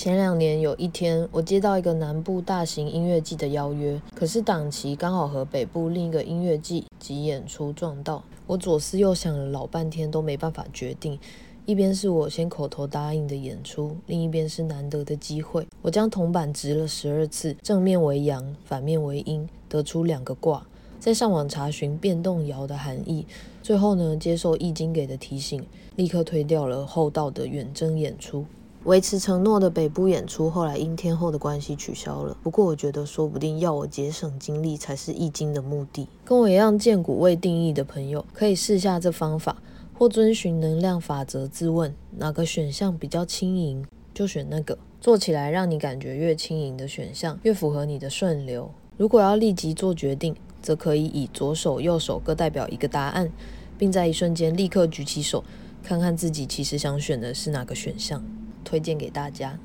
前两年有一天，我接到一个南部大型音乐季的邀约，可是档期刚好和北部另一个音乐季及演出撞到。我左思右想了老半天，都没办法决定。一边是我先口头答应的演出，另一边是难得的机会。我将铜板掷了十二次，正面为阳，反面为阴，得出两个卦。再上网查询变动爻的含义，最后呢，接受易经给的提醒，立刻推掉了厚道的远征演出。维持承诺的北部演出，后来因天后的关系取消了。不过我觉得，说不定要我节省精力才是易经的目的。跟我一样见骨未定义的朋友，可以试下这方法，或遵循能量法则自问哪个选项比较轻盈，就选那个。做起来让你感觉越轻盈的选项，越符合你的顺流。如果要立即做决定，则可以以左手、右手各代表一个答案，并在一瞬间立刻举起手，看看自己其实想选的是哪个选项。推荐给大家。